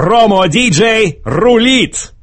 Промо-диджей рулит!